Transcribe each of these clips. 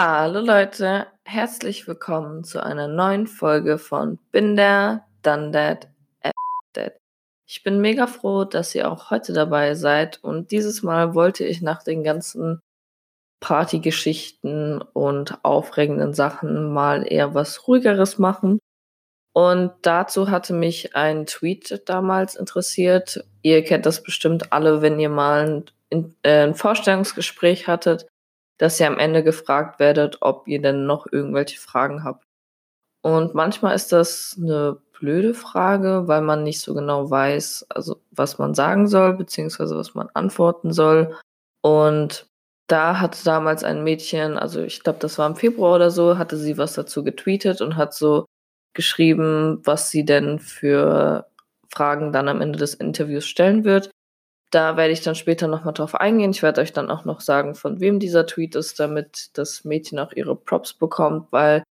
Hallo Leute, herzlich willkommen zu einer neuen Folge von Bin der, Done That, Dead. Ich bin mega froh, dass ihr auch heute dabei seid und dieses Mal wollte ich nach den ganzen Partygeschichten und aufregenden Sachen mal eher was ruhigeres machen. Und dazu hatte mich ein Tweet damals interessiert. Ihr kennt das bestimmt alle, wenn ihr mal ein, äh, ein Vorstellungsgespräch hattet dass ihr am Ende gefragt werdet, ob ihr denn noch irgendwelche Fragen habt. Und manchmal ist das eine blöde Frage, weil man nicht so genau weiß, also was man sagen soll, beziehungsweise was man antworten soll. Und da hatte damals ein Mädchen, also ich glaube, das war im Februar oder so, hatte sie was dazu getweetet und hat so geschrieben, was sie denn für Fragen dann am Ende des Interviews stellen wird. Da werde ich dann später nochmal drauf eingehen. Ich werde euch dann auch noch sagen, von wem dieser Tweet ist, damit das Mädchen auch ihre Props bekommt, weil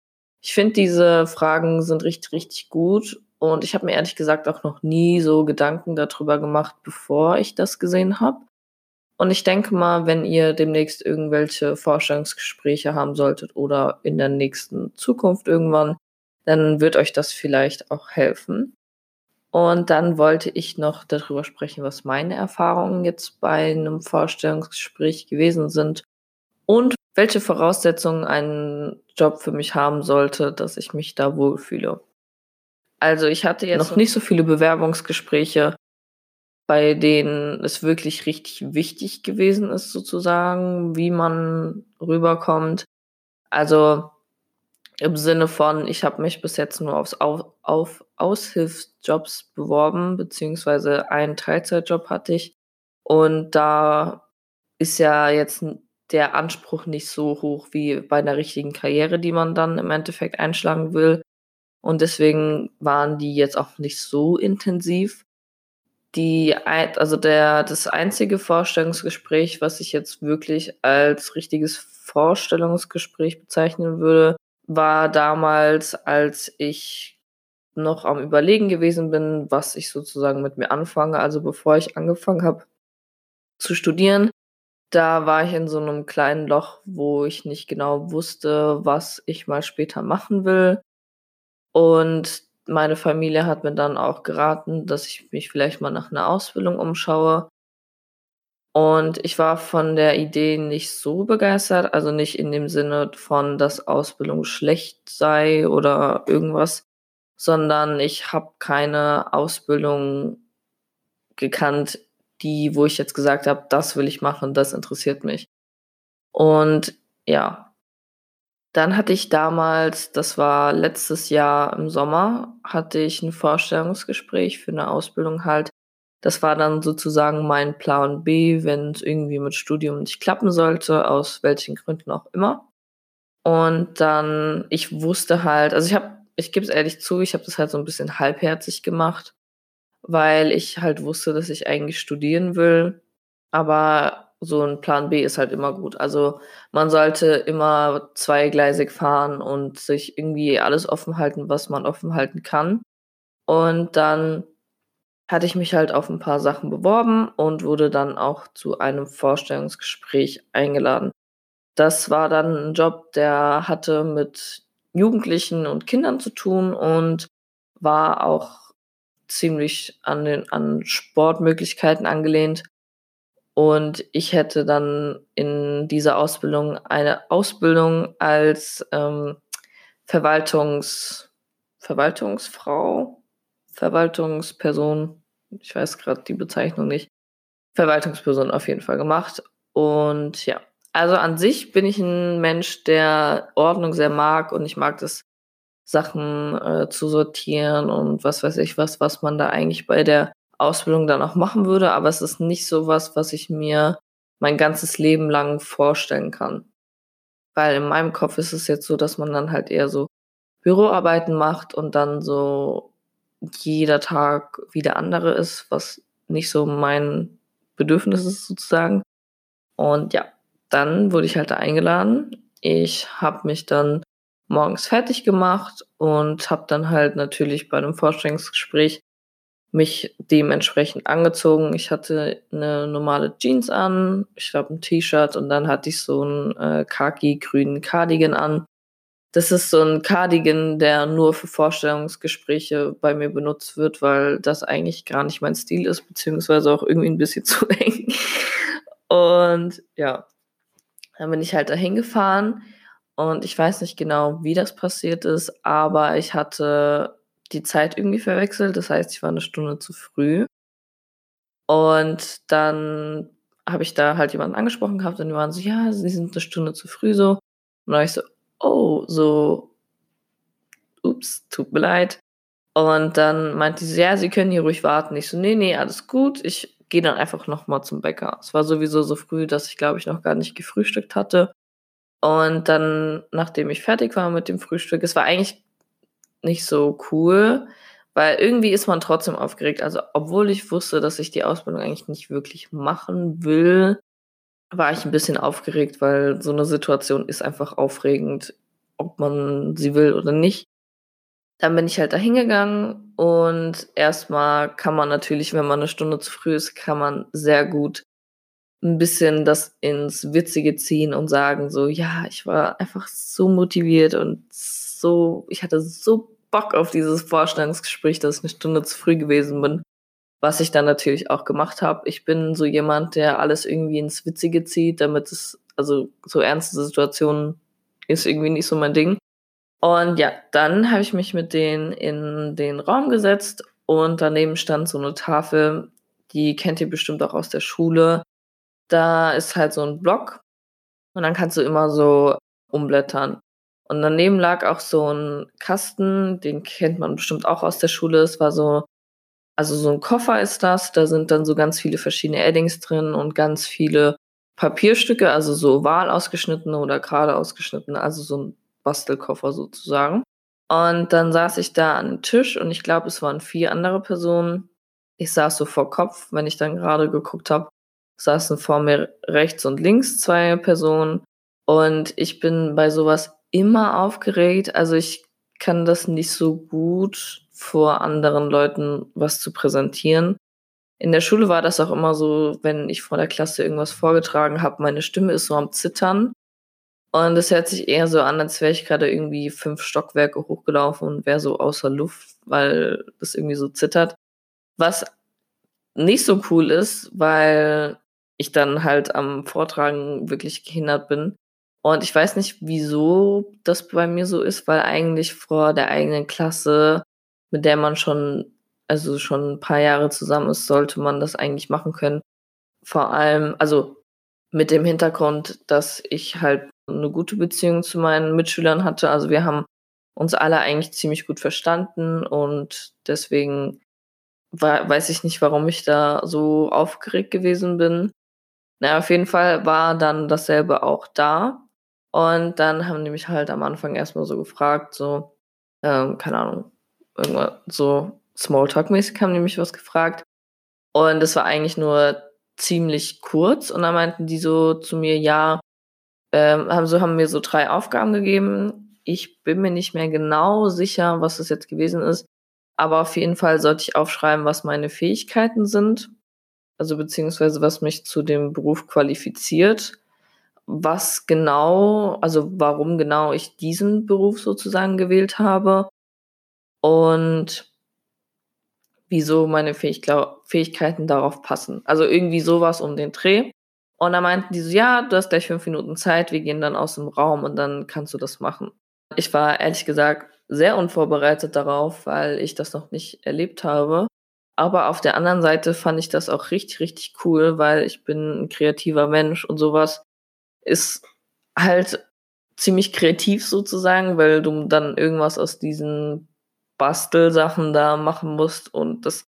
ich finde, diese Fragen sind richtig, richtig gut. Und ich habe mir ehrlich gesagt auch noch nie so Gedanken darüber gemacht, bevor ich das gesehen habe. Und ich denke mal, wenn ihr demnächst irgendwelche Vorstellungsgespräche haben solltet oder in der nächsten Zukunft irgendwann, dann wird euch das vielleicht auch helfen. Und dann wollte ich noch darüber sprechen, was meine Erfahrungen jetzt bei einem Vorstellungsgespräch gewesen sind und welche Voraussetzungen ein Job für mich haben sollte, dass ich mich da wohlfühle. Also ich hatte jetzt noch nicht so viele Bewerbungsgespräche, bei denen es wirklich richtig wichtig gewesen ist, sozusagen, wie man rüberkommt. Also im Sinne von, ich habe mich bis jetzt nur aufs, auf, auf Aushilfsjobs beworben, beziehungsweise einen Teilzeitjob hatte ich. Und da ist ja jetzt der Anspruch nicht so hoch wie bei einer richtigen Karriere, die man dann im Endeffekt einschlagen will. Und deswegen waren die jetzt auch nicht so intensiv. Die, also der, das einzige Vorstellungsgespräch, was ich jetzt wirklich als richtiges Vorstellungsgespräch bezeichnen würde, war damals, als ich noch am Überlegen gewesen bin, was ich sozusagen mit mir anfange. Also bevor ich angefangen habe zu studieren, da war ich in so einem kleinen Loch, wo ich nicht genau wusste, was ich mal später machen will. Und meine Familie hat mir dann auch geraten, dass ich mich vielleicht mal nach einer Ausbildung umschaue. Und ich war von der Idee nicht so begeistert, also nicht in dem Sinne von, dass Ausbildung schlecht sei oder irgendwas, sondern ich habe keine Ausbildung gekannt, die, wo ich jetzt gesagt habe, das will ich machen, das interessiert mich. Und ja, dann hatte ich damals, das war letztes Jahr im Sommer, hatte ich ein Vorstellungsgespräch für eine Ausbildung halt das war dann sozusagen mein Plan B, wenn es irgendwie mit Studium nicht klappen sollte, aus welchen Gründen auch immer. Und dann, ich wusste halt, also ich habe, ich gebe es ehrlich zu, ich habe das halt so ein bisschen halbherzig gemacht, weil ich halt wusste, dass ich eigentlich studieren will. Aber so ein Plan B ist halt immer gut. Also man sollte immer zweigleisig fahren und sich irgendwie alles offen halten, was man offen halten kann. Und dann hatte ich mich halt auf ein paar Sachen beworben und wurde dann auch zu einem Vorstellungsgespräch eingeladen. Das war dann ein Job, der hatte mit Jugendlichen und Kindern zu tun und war auch ziemlich an den an Sportmöglichkeiten angelehnt. Und ich hätte dann in dieser Ausbildung eine Ausbildung als ähm, Verwaltungs Verwaltungsfrau Verwaltungsperson, ich weiß gerade die Bezeichnung nicht, Verwaltungsperson auf jeden Fall gemacht. Und ja, also an sich bin ich ein Mensch, der Ordnung sehr mag und ich mag das, Sachen äh, zu sortieren und was weiß ich was, was man da eigentlich bei der Ausbildung dann auch machen würde. Aber es ist nicht so was, was ich mir mein ganzes Leben lang vorstellen kann. Weil in meinem Kopf ist es jetzt so, dass man dann halt eher so Büroarbeiten macht und dann so jeder Tag wie der andere ist, was nicht so mein Bedürfnis ist sozusagen. Und ja, dann wurde ich halt da eingeladen. Ich habe mich dann morgens fertig gemacht und habe dann halt natürlich bei einem Vorstellungsgespräch mich dementsprechend angezogen. Ich hatte eine normale Jeans an, ich glaube ein T-Shirt und dann hatte ich so einen äh, khaki-grünen Cardigan an. Das ist so ein Cardigan, der nur für Vorstellungsgespräche bei mir benutzt wird, weil das eigentlich gar nicht mein Stil ist, beziehungsweise auch irgendwie ein bisschen zu eng. Und ja, dann bin ich halt dahin gefahren und ich weiß nicht genau, wie das passiert ist, aber ich hatte die Zeit irgendwie verwechselt. Das heißt, ich war eine Stunde zu früh. Und dann habe ich da halt jemanden angesprochen gehabt und die waren so, ja, sie sind eine Stunde zu früh so. Und dann war ich so, oh, so, ups, tut mir leid. Und dann meinte sie, ja, sie können hier ruhig warten. Ich so, nee, nee, alles gut. Ich gehe dann einfach nochmal zum Bäcker. Es war sowieso so früh, dass ich, glaube ich, noch gar nicht gefrühstückt hatte. Und dann, nachdem ich fertig war mit dem Frühstück, es war eigentlich nicht so cool, weil irgendwie ist man trotzdem aufgeregt. Also, obwohl ich wusste, dass ich die Ausbildung eigentlich nicht wirklich machen will, war ich ein bisschen aufgeregt, weil so eine Situation ist einfach aufregend, ob man sie will oder nicht. Dann bin ich halt da hingegangen und erstmal kann man natürlich, wenn man eine Stunde zu früh ist, kann man sehr gut ein bisschen das ins Witzige ziehen und sagen so, ja, ich war einfach so motiviert und so, ich hatte so Bock auf dieses Vorstellungsgespräch, dass ich eine Stunde zu früh gewesen bin. Was ich dann natürlich auch gemacht habe. Ich bin so jemand, der alles irgendwie ins Witzige zieht, damit es, also so ernste Situationen ist irgendwie nicht so mein Ding. Und ja, dann habe ich mich mit denen in den Raum gesetzt und daneben stand so eine Tafel, die kennt ihr bestimmt auch aus der Schule. Da ist halt so ein Block und dann kannst du immer so umblättern. Und daneben lag auch so ein Kasten, den kennt man bestimmt auch aus der Schule. Es war so, also so ein Koffer ist das, da sind dann so ganz viele verschiedene Addings drin und ganz viele Papierstücke, also so oval ausgeschnittene oder gerade ausgeschnittene, also so ein Bastelkoffer sozusagen. Und dann saß ich da an dem Tisch und ich glaube, es waren vier andere Personen. Ich saß so vor Kopf, wenn ich dann gerade geguckt habe, saßen vor mir rechts und links zwei Personen. Und ich bin bei sowas immer aufgeregt. Also ich kann das nicht so gut vor anderen Leuten was zu präsentieren. In der Schule war das auch immer so, wenn ich vor der Klasse irgendwas vorgetragen habe, meine Stimme ist so am Zittern. Und es hört sich eher so an, als wäre ich gerade irgendwie fünf Stockwerke hochgelaufen und wäre so außer Luft, weil das irgendwie so zittert. Was nicht so cool ist, weil ich dann halt am Vortragen wirklich gehindert bin. Und ich weiß nicht, wieso das bei mir so ist, weil eigentlich vor der eigenen Klasse, mit der man schon, also schon ein paar Jahre zusammen ist, sollte man das eigentlich machen können. Vor allem, also mit dem Hintergrund, dass ich halt eine gute Beziehung zu meinen Mitschülern hatte. Also wir haben uns alle eigentlich ziemlich gut verstanden und deswegen weiß ich nicht, warum ich da so aufgeregt gewesen bin. Na, auf jeden Fall war dann dasselbe auch da. Und dann haben die mich halt am Anfang erstmal so gefragt, so, ähm, keine Ahnung, irgendwas so Smalltalk-mäßig haben die mich was gefragt. Und es war eigentlich nur ziemlich kurz. Und dann meinten die so zu mir, ja, ähm, haben, so haben mir so drei Aufgaben gegeben. Ich bin mir nicht mehr genau sicher, was das jetzt gewesen ist. Aber auf jeden Fall sollte ich aufschreiben, was meine Fähigkeiten sind also beziehungsweise was mich zu dem Beruf qualifiziert, was genau, also warum genau ich diesen Beruf sozusagen gewählt habe und wieso meine Fähig Fähigkeiten darauf passen. Also irgendwie sowas um den Dreh. Und da meinten die so, ja, du hast gleich fünf Minuten Zeit, wir gehen dann aus dem Raum und dann kannst du das machen. Ich war ehrlich gesagt sehr unvorbereitet darauf, weil ich das noch nicht erlebt habe. Aber auf der anderen Seite fand ich das auch richtig, richtig cool, weil ich bin ein kreativer Mensch und sowas ist halt ziemlich kreativ sozusagen, weil du dann irgendwas aus diesen Bastelsachen da machen musst und das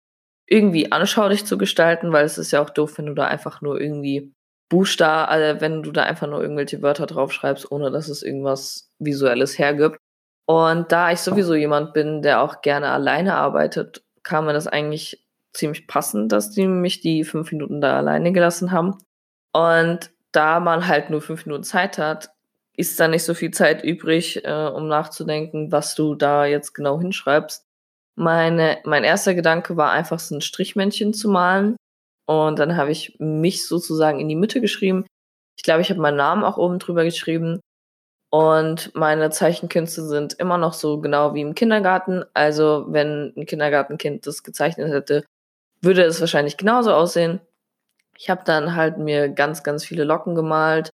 irgendwie anschaulich zu gestalten, weil es ist ja auch doof, wenn du da einfach nur irgendwie Buchstaben, also wenn du da einfach nur irgendwelche Wörter draufschreibst, ohne dass es irgendwas Visuelles hergibt. Und da ich sowieso jemand bin, der auch gerne alleine arbeitet kam mir das eigentlich ziemlich passend, dass die mich die fünf Minuten da alleine gelassen haben. Und da man halt nur fünf Minuten Zeit hat, ist da nicht so viel Zeit übrig, äh, um nachzudenken, was du da jetzt genau hinschreibst. meine, mein erster Gedanke war einfach so ein Strichmännchen zu malen. Und dann habe ich mich sozusagen in die Mitte geschrieben. Ich glaube, ich habe meinen Namen auch oben drüber geschrieben. Und meine Zeichenkünste sind immer noch so genau wie im Kindergarten. Also, wenn ein Kindergartenkind das gezeichnet hätte, würde es wahrscheinlich genauso aussehen. Ich habe dann halt mir ganz, ganz viele Locken gemalt.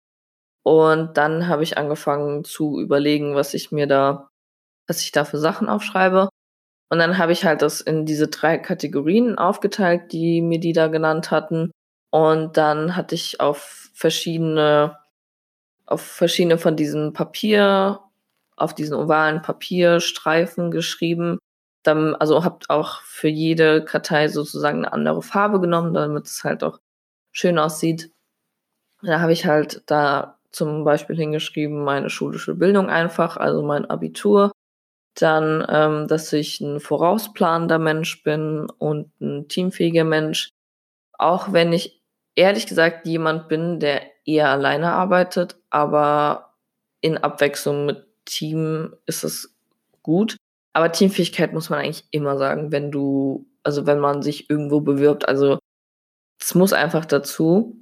Und dann habe ich angefangen zu überlegen, was ich mir da, was ich da für Sachen aufschreibe. Und dann habe ich halt das in diese drei Kategorien aufgeteilt, die mir die da genannt hatten. Und dann hatte ich auf verschiedene, auf verschiedene von diesen Papier, auf diesen ovalen Papierstreifen geschrieben. Dann, also habt auch für jede Kartei sozusagen eine andere Farbe genommen, damit es halt auch schön aussieht. Da habe ich halt da zum Beispiel hingeschrieben, meine schulische Bildung einfach, also mein Abitur dann, ähm, dass ich ein vorausplanender Mensch bin und ein teamfähiger Mensch. Auch wenn ich ehrlich gesagt jemand bin, der eher alleine arbeitet, aber in Abwechslung mit Team ist es gut. Aber Teamfähigkeit muss man eigentlich immer sagen, wenn du, also wenn man sich irgendwo bewirbt. Also es muss einfach dazu.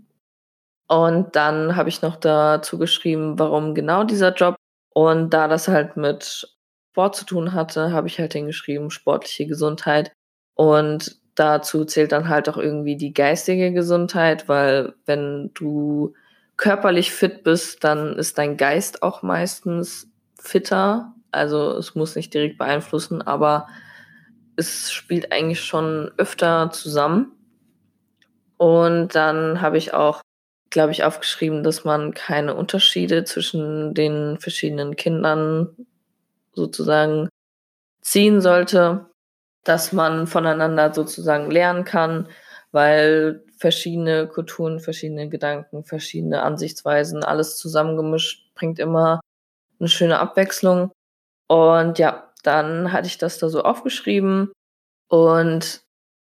Und dann habe ich noch dazu geschrieben, warum genau dieser Job. Und da das halt mit Sport zu tun hatte, habe ich halt hingeschrieben, sportliche Gesundheit. Und dazu zählt dann halt auch irgendwie die geistige Gesundheit, weil wenn du körperlich fit bist, dann ist dein Geist auch meistens fitter. Also es muss nicht direkt beeinflussen, aber es spielt eigentlich schon öfter zusammen. Und dann habe ich auch, glaube ich, aufgeschrieben, dass man keine Unterschiede zwischen den verschiedenen Kindern sozusagen ziehen sollte, dass man voneinander sozusagen lernen kann, weil verschiedene Kulturen, verschiedene Gedanken, verschiedene Ansichtsweisen, alles zusammengemischt bringt immer eine schöne Abwechslung. Und ja, dann hatte ich das da so aufgeschrieben und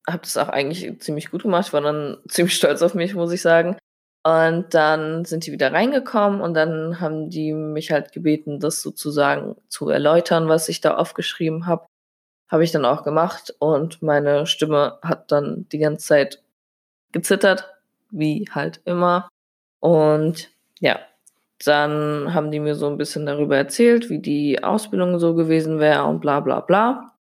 habe das auch eigentlich ziemlich gut gemacht. Ich war dann ziemlich stolz auf mich, muss ich sagen. Und dann sind die wieder reingekommen und dann haben die mich halt gebeten, das sozusagen zu erläutern, was ich da aufgeschrieben habe. Habe ich dann auch gemacht und meine Stimme hat dann die ganze Zeit gezittert, wie halt immer. Und ja, dann haben die mir so ein bisschen darüber erzählt, wie die Ausbildung so gewesen wäre und bla bla bla.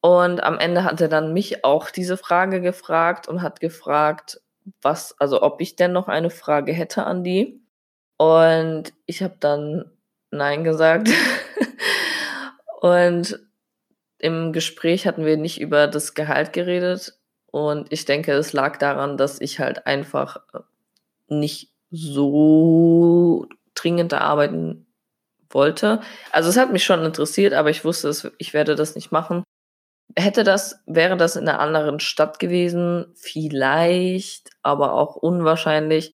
Und am Ende hat er dann mich auch diese Frage gefragt und hat gefragt, was, also ob ich denn noch eine Frage hätte an die. Und ich habe dann Nein gesagt. und im Gespräch hatten wir nicht über das Gehalt geredet. Und ich denke, es lag daran, dass ich halt einfach nicht so dringend arbeiten wollte. Also es hat mich schon interessiert, aber ich wusste, ich werde das nicht machen. Hätte das, wäre das in einer anderen Stadt gewesen? Vielleicht, aber auch unwahrscheinlich.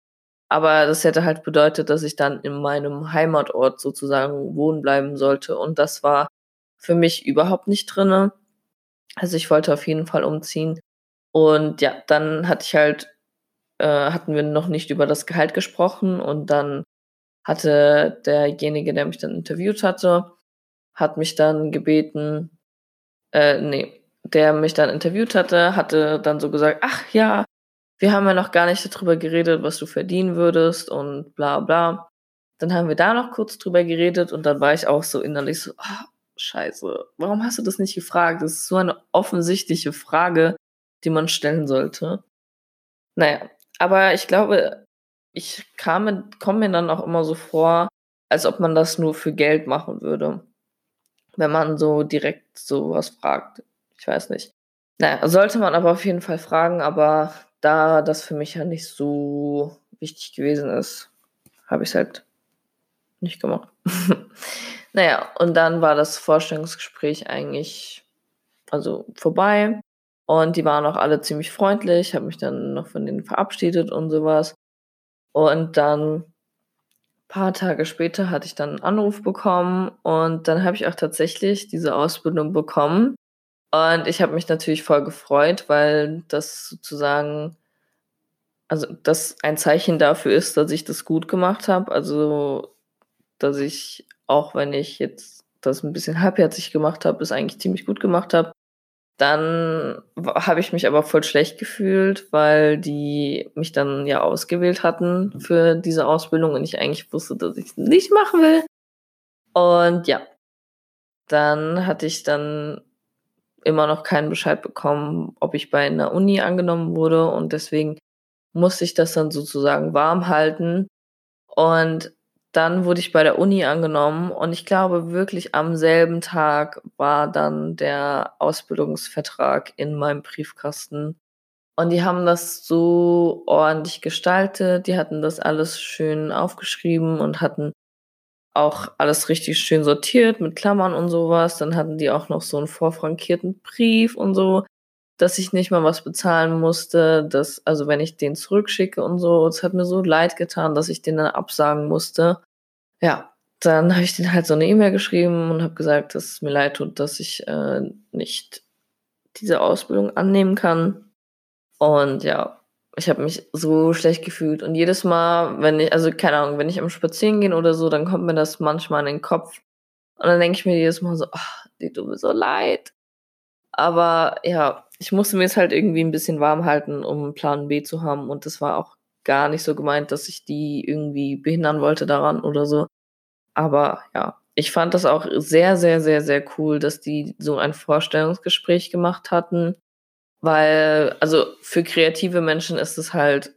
Aber das hätte halt bedeutet, dass ich dann in meinem Heimatort sozusagen wohnen bleiben sollte. Und das war für mich überhaupt nicht drinne. Also ich wollte auf jeden Fall umziehen. Und ja, dann hatte ich halt, äh, hatten wir noch nicht über das Gehalt gesprochen. Und dann hatte derjenige, der mich dann interviewt hatte, hat mich dann gebeten, äh, nee, der mich dann interviewt hatte, hatte dann so gesagt, ach ja, wir haben ja noch gar nicht darüber geredet, was du verdienen würdest und bla bla. Dann haben wir da noch kurz drüber geredet und dann war ich auch so innerlich so, oh, scheiße, warum hast du das nicht gefragt? Das ist so eine offensichtliche Frage, die man stellen sollte. Naja, aber ich glaube, ich komme mir dann auch immer so vor, als ob man das nur für Geld machen würde wenn man so direkt sowas fragt. Ich weiß nicht. Naja, sollte man aber auf jeden Fall fragen, aber da das für mich ja nicht so wichtig gewesen ist, habe ich es halt nicht gemacht. naja, und dann war das Vorstellungsgespräch eigentlich also vorbei und die waren auch alle ziemlich freundlich, habe mich dann noch von denen verabschiedet und sowas. Und dann paar Tage später hatte ich dann einen Anruf bekommen und dann habe ich auch tatsächlich diese Ausbildung bekommen. Und ich habe mich natürlich voll gefreut, weil das sozusagen, also das ein Zeichen dafür ist, dass ich das gut gemacht habe. Also, dass ich, auch wenn ich jetzt das ein bisschen halbherzig gemacht habe, es eigentlich ziemlich gut gemacht habe. Dann habe ich mich aber voll schlecht gefühlt, weil die mich dann ja ausgewählt hatten für diese Ausbildung und ich eigentlich wusste, dass ich es nicht machen will. Und ja, dann hatte ich dann immer noch keinen Bescheid bekommen, ob ich bei einer Uni angenommen wurde und deswegen musste ich das dann sozusagen warm halten. Und dann wurde ich bei der Uni angenommen und ich glaube wirklich am selben Tag war dann der Ausbildungsvertrag in meinem Briefkasten. Und die haben das so ordentlich gestaltet, die hatten das alles schön aufgeschrieben und hatten auch alles richtig schön sortiert mit Klammern und sowas. Dann hatten die auch noch so einen vorfrankierten Brief und so, dass ich nicht mal was bezahlen musste. Dass, also wenn ich den zurückschicke und so, es hat mir so leid getan, dass ich den dann absagen musste. Ja, dann habe ich den halt so eine E-Mail geschrieben und habe gesagt, dass es mir leid tut, dass ich äh, nicht diese Ausbildung annehmen kann. Und ja, ich habe mich so schlecht gefühlt. Und jedes Mal, wenn ich, also keine Ahnung, wenn ich am Spazieren gehen oder so, dann kommt mir das manchmal in den Kopf. Und dann denke ich mir jedes Mal so, ach, die tut mir so leid. Aber ja, ich musste mir es halt irgendwie ein bisschen warm halten, um Plan B zu haben. Und das war auch gar nicht so gemeint, dass ich die irgendwie behindern wollte daran oder so. Aber ja, ich fand das auch sehr, sehr, sehr, sehr cool, dass die so ein Vorstellungsgespräch gemacht hatten weil, also für kreative Menschen ist es halt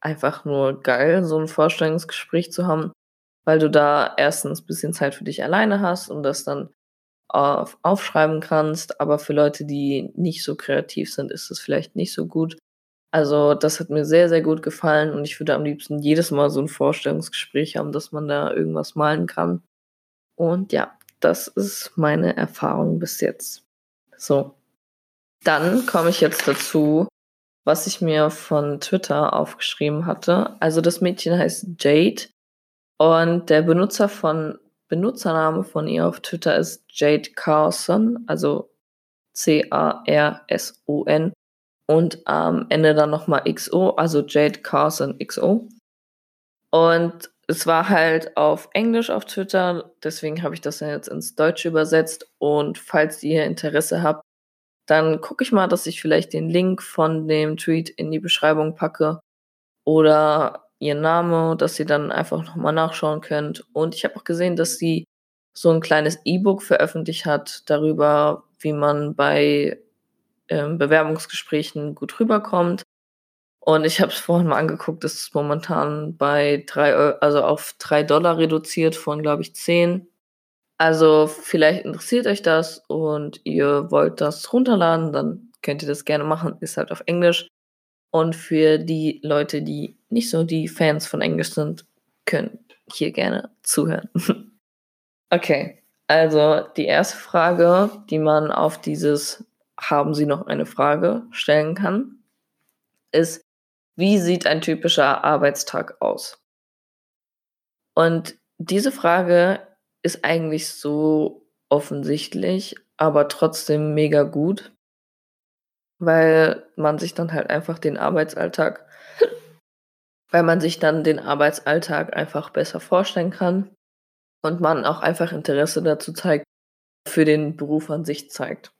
einfach nur geil, so ein Vorstellungsgespräch zu haben, weil du da erstens bisschen Zeit für dich alleine hast und das dann auf, aufschreiben kannst. Aber für Leute, die nicht so kreativ sind, ist es vielleicht nicht so gut. Also das hat mir sehr, sehr gut gefallen und ich würde am liebsten jedes Mal so ein Vorstellungsgespräch haben, dass man da irgendwas malen kann. Und ja, das ist meine Erfahrung bis jetzt. So, dann komme ich jetzt dazu, was ich mir von Twitter aufgeschrieben hatte. Also das Mädchen heißt Jade und der Benutzer von Benutzername von ihr auf Twitter ist Jade Carson, also C-A-R-S-O-N und am Ende dann nochmal XO, also Jade Carson XO. Und es war halt auf Englisch auf Twitter, deswegen habe ich das jetzt ins Deutsche übersetzt. Und falls ihr Interesse habt, dann gucke ich mal, dass ich vielleicht den Link von dem Tweet in die Beschreibung packe oder ihr Name, dass ihr dann einfach nochmal nachschauen könnt. Und ich habe auch gesehen, dass sie so ein kleines E-Book veröffentlicht hat darüber, wie man bei ähm, Bewerbungsgesprächen gut rüberkommt. Und ich habe es vorhin mal angeguckt, das ist momentan bei drei, also auf drei Dollar reduziert von, glaube ich, zehn. Also vielleicht interessiert euch das und ihr wollt das runterladen, dann könnt ihr das gerne machen. Ist halt auf Englisch. Und für die Leute, die nicht so die Fans von Englisch sind, können hier gerne zuhören. okay, also die erste Frage, die man auf dieses Haben Sie noch eine Frage stellen kann, ist, wie sieht ein typischer Arbeitstag aus? Und diese Frage ist eigentlich so offensichtlich, aber trotzdem mega gut, weil man sich dann halt einfach den Arbeitsalltag, weil man sich dann den Arbeitsalltag einfach besser vorstellen kann und man auch einfach Interesse dazu zeigt, für den Beruf an sich zeigt.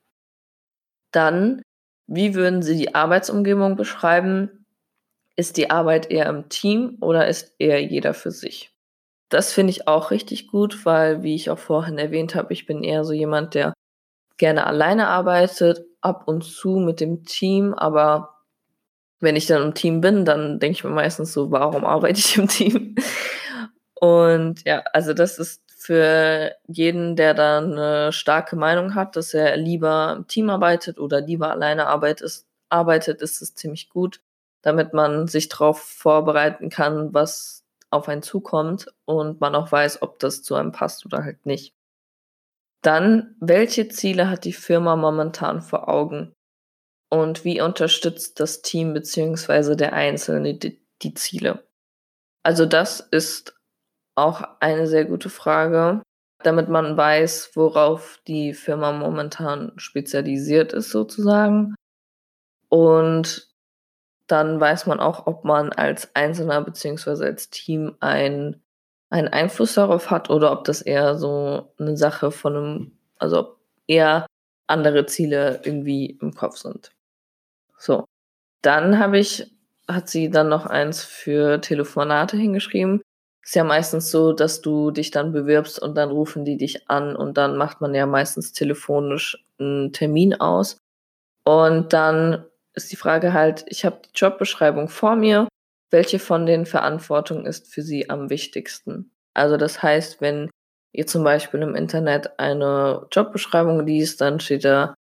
Dann, wie würden Sie die Arbeitsumgebung beschreiben? Ist die Arbeit eher im Team oder ist eher jeder für sich? Das finde ich auch richtig gut, weil, wie ich auch vorhin erwähnt habe, ich bin eher so jemand, der gerne alleine arbeitet, ab und zu mit dem Team, aber wenn ich dann im Team bin, dann denke ich mir meistens so, warum arbeite ich im Team? Und ja, also das ist für jeden, der da eine starke Meinung hat, dass er lieber im Team arbeitet oder lieber alleine arbeitet, ist es ziemlich gut, damit man sich darauf vorbereiten kann, was auf einen zukommt und man auch weiß, ob das zu einem passt oder halt nicht. Dann, welche Ziele hat die Firma momentan vor Augen? Und wie unterstützt das Team bzw. der Einzelne die, die Ziele? Also das ist auch eine sehr gute Frage, damit man weiß, worauf die Firma momentan spezialisiert ist sozusagen. Und dann weiß man auch, ob man als Einzelner beziehungsweise als Team ein, einen Einfluss darauf hat oder ob das eher so eine Sache von einem, also eher andere Ziele irgendwie im Kopf sind. So. Dann habe ich, hat sie dann noch eins für Telefonate hingeschrieben. Ist ja meistens so, dass du dich dann bewirbst und dann rufen die dich an und dann macht man ja meistens telefonisch einen Termin aus. Und dann ist die Frage halt, ich habe die Jobbeschreibung vor mir. Welche von den Verantwortungen ist für Sie am wichtigsten? Also das heißt, wenn ihr zum Beispiel im Internet eine Jobbeschreibung liest, dann steht da,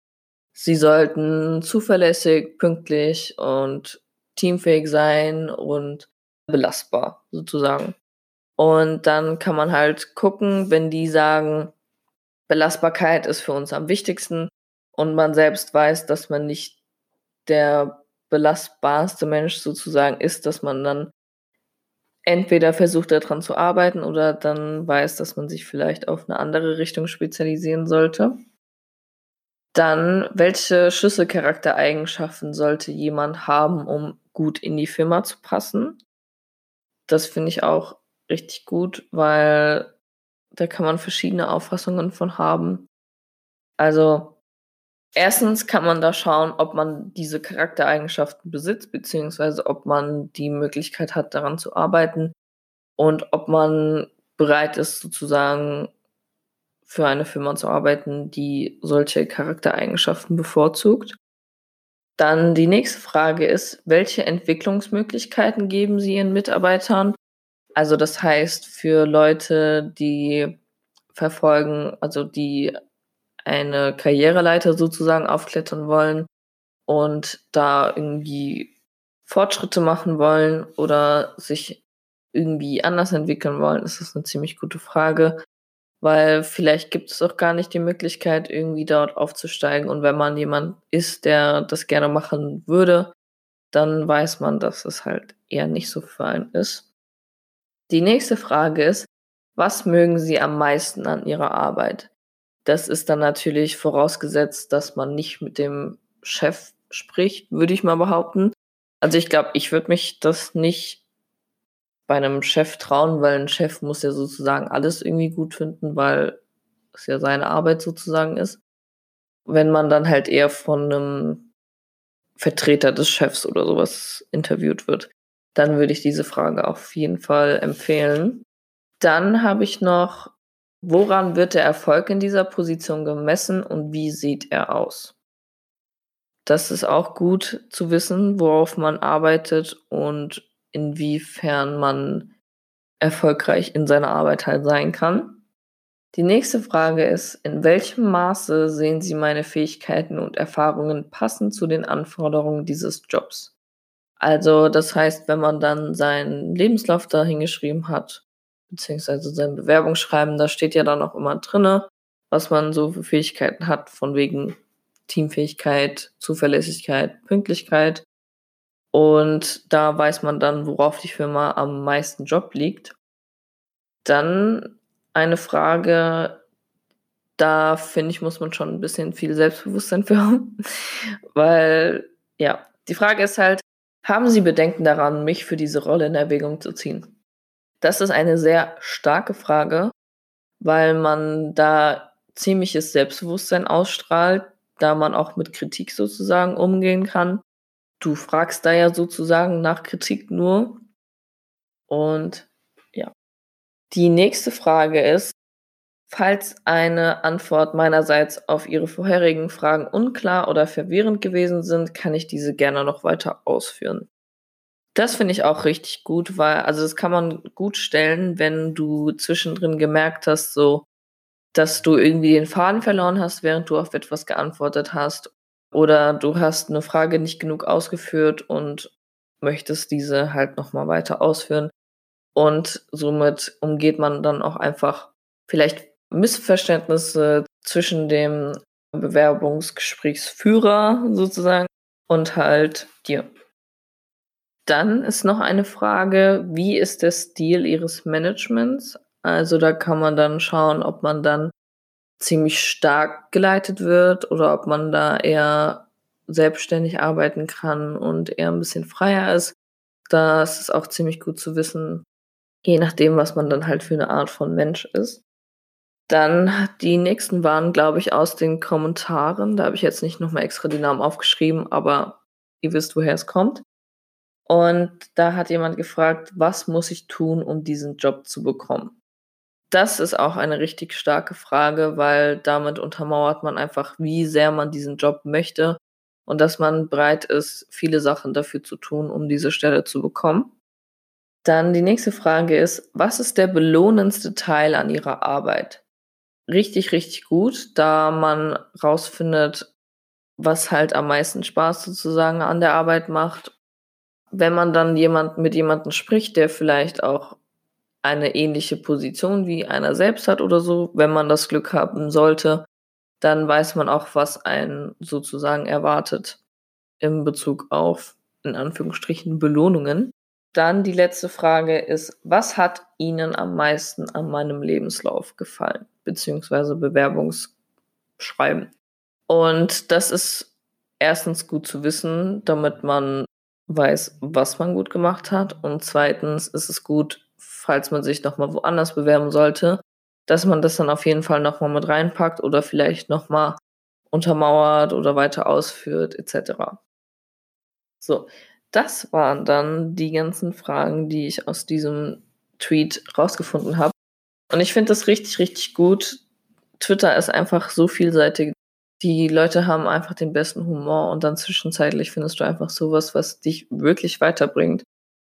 Sie sollten zuverlässig, pünktlich und teamfähig sein und belastbar sozusagen. Und dann kann man halt gucken, wenn die sagen, Belastbarkeit ist für uns am wichtigsten und man selbst weiß, dass man nicht der belastbarste Mensch sozusagen ist, dass man dann entweder versucht daran zu arbeiten oder dann weiß, dass man sich vielleicht auf eine andere Richtung spezialisieren sollte. Dann, welche Schlüsselcharaktereigenschaften sollte jemand haben, um gut in die Firma zu passen? Das finde ich auch richtig gut, weil da kann man verschiedene Auffassungen von haben. Also Erstens kann man da schauen, ob man diese Charaktereigenschaften besitzt, beziehungsweise ob man die Möglichkeit hat, daran zu arbeiten und ob man bereit ist, sozusagen für eine Firma zu arbeiten, die solche Charaktereigenschaften bevorzugt. Dann die nächste Frage ist, welche Entwicklungsmöglichkeiten geben Sie Ihren Mitarbeitern? Also das heißt, für Leute, die verfolgen, also die eine Karriereleiter sozusagen aufklettern wollen und da irgendwie Fortschritte machen wollen oder sich irgendwie anders entwickeln wollen, ist das eine ziemlich gute Frage, weil vielleicht gibt es auch gar nicht die Möglichkeit, irgendwie dort aufzusteigen. Und wenn man jemand ist, der das gerne machen würde, dann weiß man, dass es halt eher nicht so für einen ist. Die nächste Frage ist, was mögen Sie am meisten an Ihrer Arbeit? Das ist dann natürlich vorausgesetzt, dass man nicht mit dem Chef spricht, würde ich mal behaupten. Also ich glaube, ich würde mich das nicht bei einem Chef trauen, weil ein Chef muss ja sozusagen alles irgendwie gut finden, weil es ja seine Arbeit sozusagen ist. Wenn man dann halt eher von einem Vertreter des Chefs oder sowas interviewt wird, dann würde ich diese Frage auf jeden Fall empfehlen. Dann habe ich noch Woran wird der Erfolg in dieser Position gemessen und wie sieht er aus? Das ist auch gut zu wissen, worauf man arbeitet und inwiefern man erfolgreich in seiner Arbeit halt sein kann. Die nächste Frage ist, in welchem Maße sehen Sie meine Fähigkeiten und Erfahrungen passend zu den Anforderungen dieses Jobs? Also das heißt, wenn man dann seinen Lebenslauf dahingeschrieben hat, beziehungsweise sein Bewerbungsschreiben, da steht ja dann auch immer drinne, was man so für Fähigkeiten hat, von wegen Teamfähigkeit, Zuverlässigkeit, Pünktlichkeit. Und da weiß man dann, worauf die Firma am meisten Job liegt. Dann eine Frage, da finde ich, muss man schon ein bisschen viel Selbstbewusstsein für haben. Weil, ja, die Frage ist halt, haben Sie Bedenken daran, mich für diese Rolle in Erwägung zu ziehen? Das ist eine sehr starke Frage, weil man da ziemliches Selbstbewusstsein ausstrahlt, da man auch mit Kritik sozusagen umgehen kann. Du fragst da ja sozusagen nach Kritik nur. Und ja. Die nächste Frage ist, falls eine Antwort meinerseits auf Ihre vorherigen Fragen unklar oder verwirrend gewesen sind, kann ich diese gerne noch weiter ausführen. Das finde ich auch richtig gut, weil, also das kann man gut stellen, wenn du zwischendrin gemerkt hast, so, dass du irgendwie den Faden verloren hast, während du auf etwas geantwortet hast. Oder du hast eine Frage nicht genug ausgeführt und möchtest diese halt nochmal weiter ausführen. Und somit umgeht man dann auch einfach vielleicht Missverständnisse zwischen dem Bewerbungsgesprächsführer sozusagen und halt dir. Dann ist noch eine Frage, wie ist der Stil Ihres Managements? Also da kann man dann schauen, ob man dann ziemlich stark geleitet wird oder ob man da eher selbstständig arbeiten kann und eher ein bisschen freier ist. Das ist auch ziemlich gut zu wissen, je nachdem, was man dann halt für eine Art von Mensch ist. Dann die nächsten waren, glaube ich, aus den Kommentaren. Da habe ich jetzt nicht nochmal extra die Namen aufgeschrieben, aber ihr wisst, woher es kommt. Und da hat jemand gefragt, was muss ich tun, um diesen Job zu bekommen? Das ist auch eine richtig starke Frage, weil damit untermauert man einfach, wie sehr man diesen Job möchte und dass man bereit ist, viele Sachen dafür zu tun, um diese Stelle zu bekommen. Dann die nächste Frage ist, was ist der belohnendste Teil an Ihrer Arbeit? Richtig, richtig gut, da man rausfindet, was halt am meisten Spaß sozusagen an der Arbeit macht. Wenn man dann jemand mit jemandem spricht, der vielleicht auch eine ähnliche Position wie einer selbst hat oder so, wenn man das Glück haben sollte, dann weiß man auch, was einen sozusagen erwartet im Bezug auf, in Anführungsstrichen, Belohnungen. Dann die letzte Frage ist, was hat Ihnen am meisten an meinem Lebenslauf gefallen, beziehungsweise Bewerbungsschreiben? Und das ist erstens gut zu wissen, damit man weiß, was man gut gemacht hat. Und zweitens ist es gut, falls man sich nochmal woanders bewerben sollte, dass man das dann auf jeden Fall nochmal mit reinpackt oder vielleicht nochmal untermauert oder weiter ausführt, etc. So, das waren dann die ganzen Fragen, die ich aus diesem Tweet rausgefunden habe. Und ich finde das richtig, richtig gut. Twitter ist einfach so vielseitig. Die Leute haben einfach den besten Humor und dann zwischenzeitlich findest du einfach sowas, was dich wirklich weiterbringt.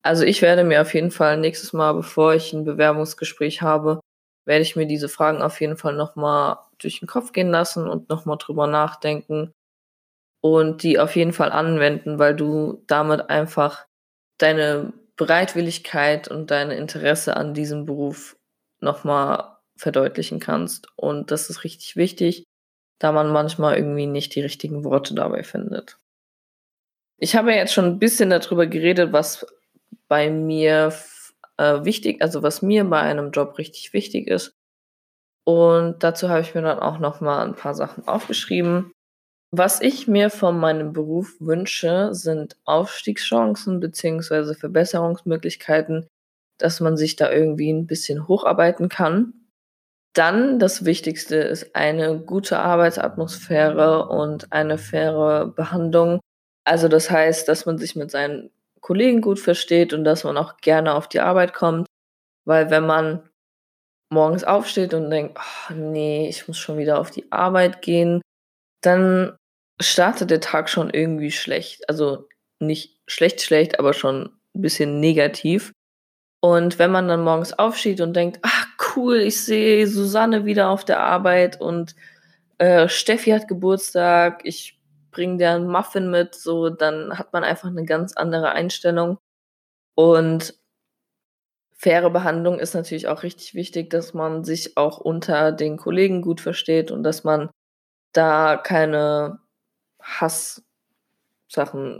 Also ich werde mir auf jeden Fall nächstes Mal, bevor ich ein Bewerbungsgespräch habe, werde ich mir diese Fragen auf jeden Fall nochmal durch den Kopf gehen lassen und nochmal drüber nachdenken und die auf jeden Fall anwenden, weil du damit einfach deine Bereitwilligkeit und dein Interesse an diesem Beruf nochmal verdeutlichen kannst. Und das ist richtig wichtig, da man manchmal irgendwie nicht die richtigen Worte dabei findet. Ich habe jetzt schon ein bisschen darüber geredet, was bei mir äh, wichtig, also was mir bei einem Job richtig wichtig ist. Und dazu habe ich mir dann auch noch mal ein paar Sachen aufgeschrieben. Was ich mir von meinem Beruf wünsche, sind Aufstiegschancen beziehungsweise Verbesserungsmöglichkeiten, dass man sich da irgendwie ein bisschen hocharbeiten kann. Dann das Wichtigste ist eine gute Arbeitsatmosphäre und eine faire Behandlung. Also das heißt, dass man sich mit seinen Kollegen gut versteht und dass man auch gerne auf die Arbeit kommt. Weil wenn man morgens aufsteht und denkt, oh, nee, ich muss schon wieder auf die Arbeit gehen, dann startet der Tag schon irgendwie schlecht. Also nicht schlecht, schlecht, aber schon ein bisschen negativ. Und wenn man dann morgens aufsteht und denkt, ach cool, ich sehe Susanne wieder auf der Arbeit und äh, Steffi hat Geburtstag, ich bringe dir einen Muffin mit, so, dann hat man einfach eine ganz andere Einstellung. Und faire Behandlung ist natürlich auch richtig wichtig, dass man sich auch unter den Kollegen gut versteht und dass man da keine Hasssachen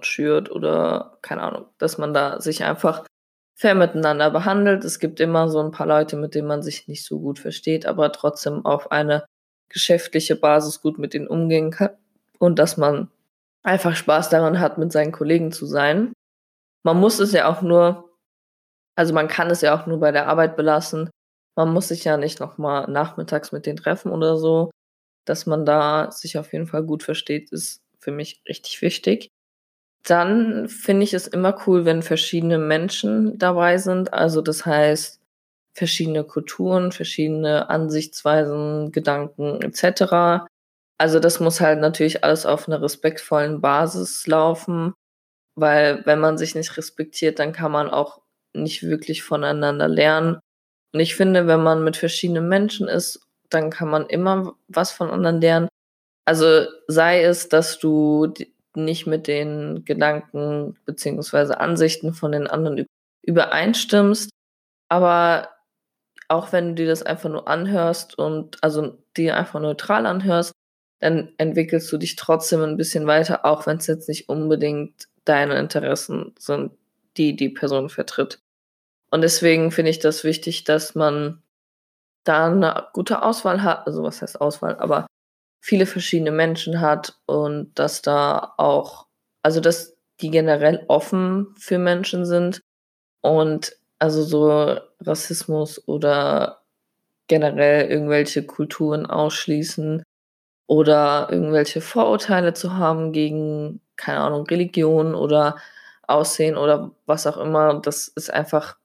schürt oder keine Ahnung, dass man da sich einfach fair miteinander behandelt. Es gibt immer so ein paar Leute, mit denen man sich nicht so gut versteht, aber trotzdem auf eine geschäftliche Basis gut mit denen umgehen kann und dass man einfach Spaß daran hat, mit seinen Kollegen zu sein. Man muss es ja auch nur, also man kann es ja auch nur bei der Arbeit belassen. Man muss sich ja nicht nochmal nachmittags mit denen treffen oder so. Dass man da sich auf jeden Fall gut versteht, ist für mich richtig wichtig. Dann finde ich es immer cool, wenn verschiedene Menschen dabei sind. Also das heißt, verschiedene Kulturen, verschiedene Ansichtsweisen, Gedanken etc. Also das muss halt natürlich alles auf einer respektvollen Basis laufen, weil wenn man sich nicht respektiert, dann kann man auch nicht wirklich voneinander lernen. Und ich finde, wenn man mit verschiedenen Menschen ist, dann kann man immer was von anderen lernen. Also sei es, dass du nicht mit den Gedanken beziehungsweise Ansichten von den anderen übereinstimmst, aber auch wenn du dir das einfach nur anhörst und also dir einfach neutral anhörst, dann entwickelst du dich trotzdem ein bisschen weiter, auch wenn es jetzt nicht unbedingt deine Interessen sind, die die Person vertritt. Und deswegen finde ich das wichtig, dass man da eine gute Auswahl hat, also was heißt Auswahl, aber viele verschiedene Menschen hat und dass da auch, also dass die generell offen für Menschen sind und also so Rassismus oder generell irgendwelche Kulturen ausschließen oder irgendwelche Vorurteile zu haben gegen, keine Ahnung, Religion oder Aussehen oder was auch immer. Das ist einfach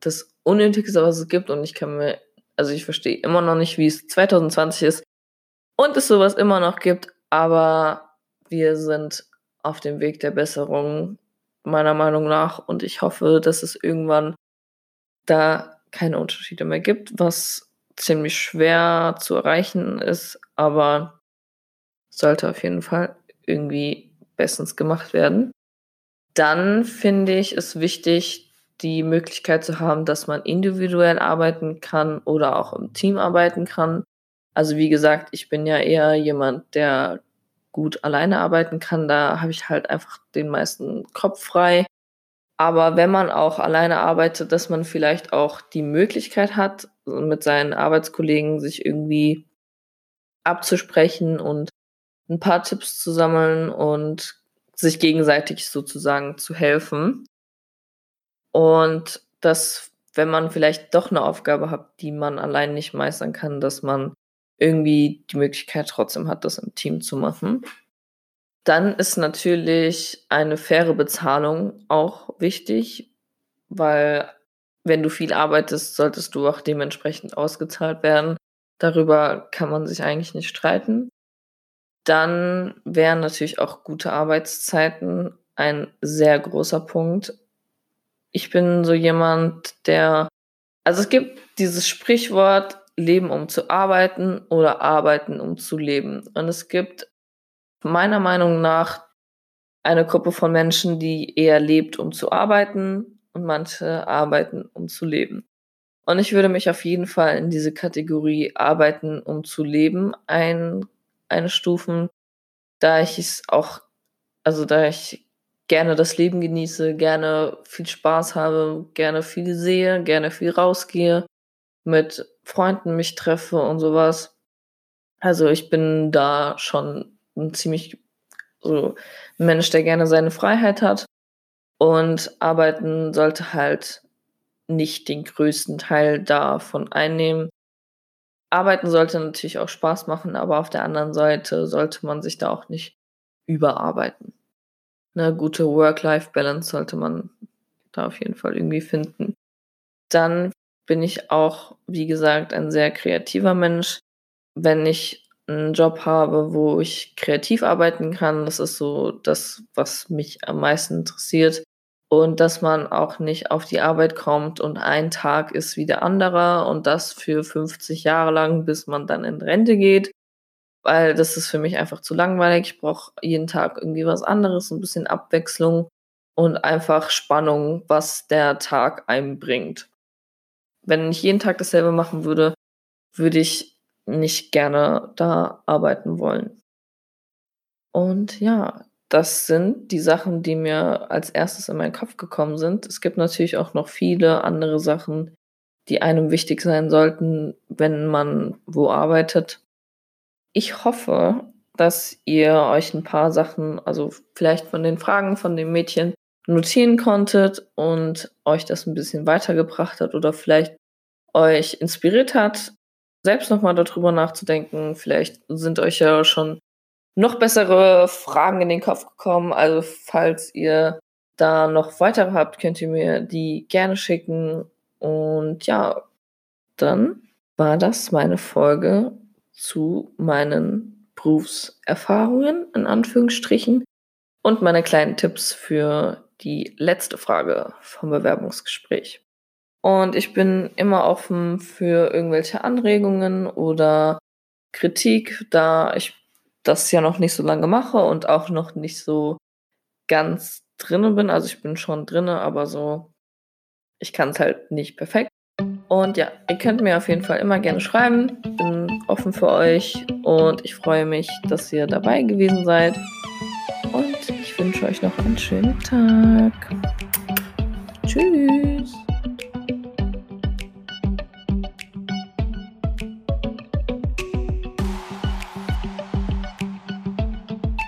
das Unnötigste, was es gibt. Und ich kann mir, also ich verstehe immer noch nicht, wie es 2020 ist und es sowas immer noch gibt. Aber wir sind auf dem Weg der Besserung, meiner Meinung nach. Und ich hoffe, dass es irgendwann da keine Unterschiede mehr gibt, was ziemlich schwer zu erreichen ist, aber sollte auf jeden Fall irgendwie bestens gemacht werden. Dann finde ich es wichtig, die Möglichkeit zu haben, dass man individuell arbeiten kann oder auch im Team arbeiten kann. Also wie gesagt, ich bin ja eher jemand, der gut alleine arbeiten kann. Da habe ich halt einfach den meisten Kopf frei. Aber wenn man auch alleine arbeitet, dass man vielleicht auch die Möglichkeit hat, mit seinen Arbeitskollegen sich irgendwie abzusprechen und ein paar Tipps zu sammeln und sich gegenseitig sozusagen zu helfen. Und dass, wenn man vielleicht doch eine Aufgabe hat, die man allein nicht meistern kann, dass man irgendwie die Möglichkeit trotzdem hat, das im Team zu machen. Dann ist natürlich eine faire Bezahlung auch wichtig, weil wenn du viel arbeitest, solltest du auch dementsprechend ausgezahlt werden. Darüber kann man sich eigentlich nicht streiten. Dann wären natürlich auch gute Arbeitszeiten ein sehr großer Punkt. Ich bin so jemand, der, also es gibt dieses Sprichwort, Leben um zu arbeiten oder arbeiten um zu leben. Und es gibt meiner Meinung nach eine Gruppe von Menschen, die eher lebt, um zu arbeiten und manche arbeiten, um zu leben. Und ich würde mich auf jeden Fall in diese Kategorie arbeiten, um zu leben ein, einstufen, da ich es auch, also da ich gerne das Leben genieße, gerne viel Spaß habe, gerne viel sehe, gerne viel rausgehe, mit Freunden mich treffe und sowas. Also ich bin da schon ein ziemlich so Mensch, der gerne seine Freiheit hat. Und arbeiten sollte halt nicht den größten Teil davon einnehmen. Arbeiten sollte natürlich auch Spaß machen, aber auf der anderen Seite sollte man sich da auch nicht überarbeiten. Eine gute Work-Life-Balance sollte man da auf jeden Fall irgendwie finden. Dann bin ich auch, wie gesagt, ein sehr kreativer Mensch. Wenn ich einen Job habe, wo ich kreativ arbeiten kann. Das ist so das, was mich am meisten interessiert. Und dass man auch nicht auf die Arbeit kommt und ein Tag ist wie der andere und das für 50 Jahre lang, bis man dann in Rente geht. Weil das ist für mich einfach zu langweilig. Ich brauche jeden Tag irgendwie was anderes, ein bisschen Abwechslung und einfach Spannung, was der Tag einem bringt. Wenn ich jeden Tag dasselbe machen würde, würde ich nicht gerne da arbeiten wollen. Und ja, das sind die Sachen, die mir als erstes in meinen Kopf gekommen sind. Es gibt natürlich auch noch viele andere Sachen, die einem wichtig sein sollten, wenn man wo arbeitet. Ich hoffe, dass ihr euch ein paar Sachen, also vielleicht von den Fragen von dem Mädchen notieren konntet und euch das ein bisschen weitergebracht hat oder vielleicht euch inspiriert hat, selbst nochmal darüber nachzudenken. Vielleicht sind euch ja schon noch bessere Fragen in den Kopf gekommen. Also falls ihr da noch weitere habt, könnt ihr mir die gerne schicken. Und ja, dann war das meine Folge zu meinen Berufserfahrungen in Anführungsstrichen und meine kleinen Tipps für die letzte Frage vom Bewerbungsgespräch. Und ich bin immer offen für irgendwelche Anregungen oder Kritik, da ich das ja noch nicht so lange mache und auch noch nicht so ganz drinnen bin. Also ich bin schon drinnen, aber so, ich kann es halt nicht perfekt. Und ja, ihr könnt mir auf jeden Fall immer gerne schreiben. Bin offen für euch und ich freue mich, dass ihr dabei gewesen seid. Und ich wünsche euch noch einen schönen Tag. Tschüss.